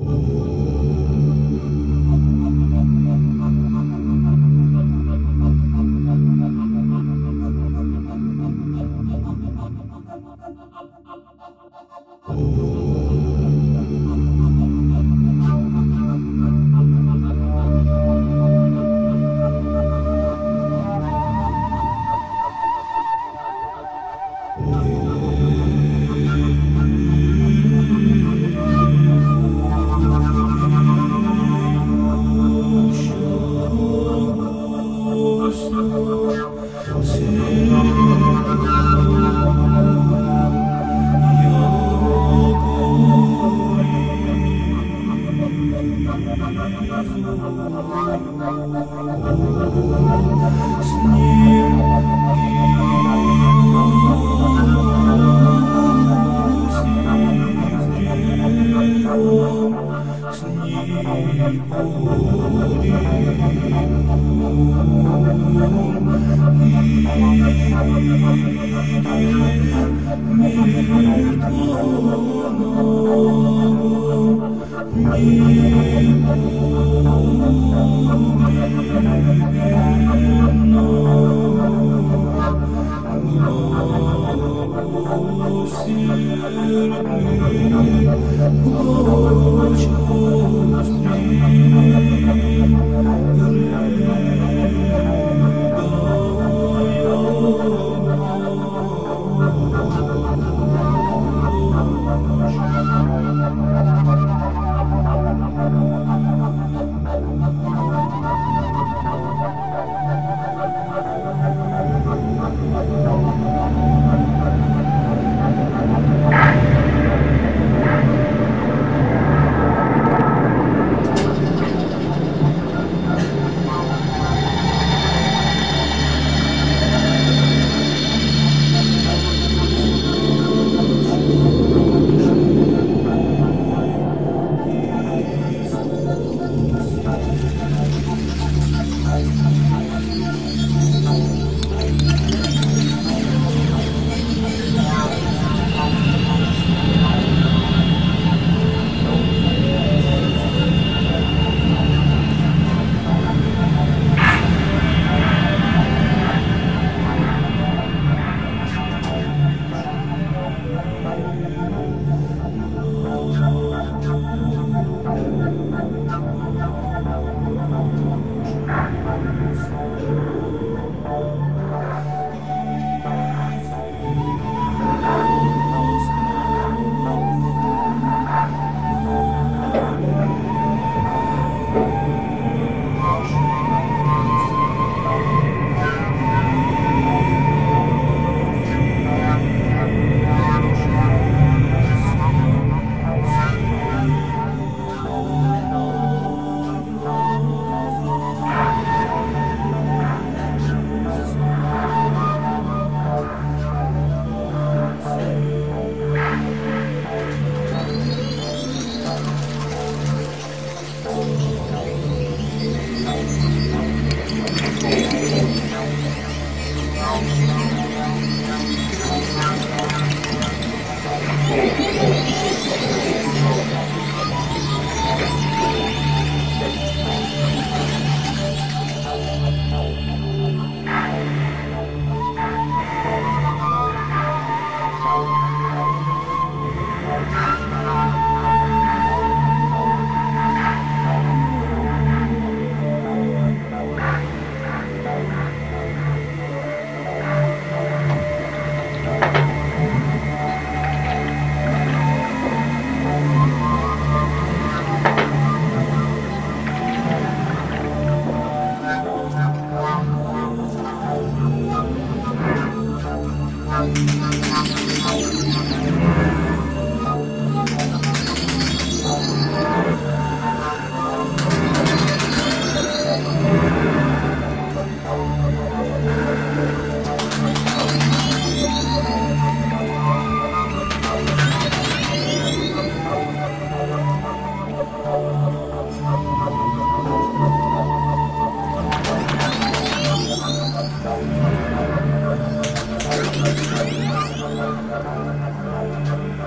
Oh. ¡Gracias!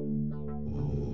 Oh.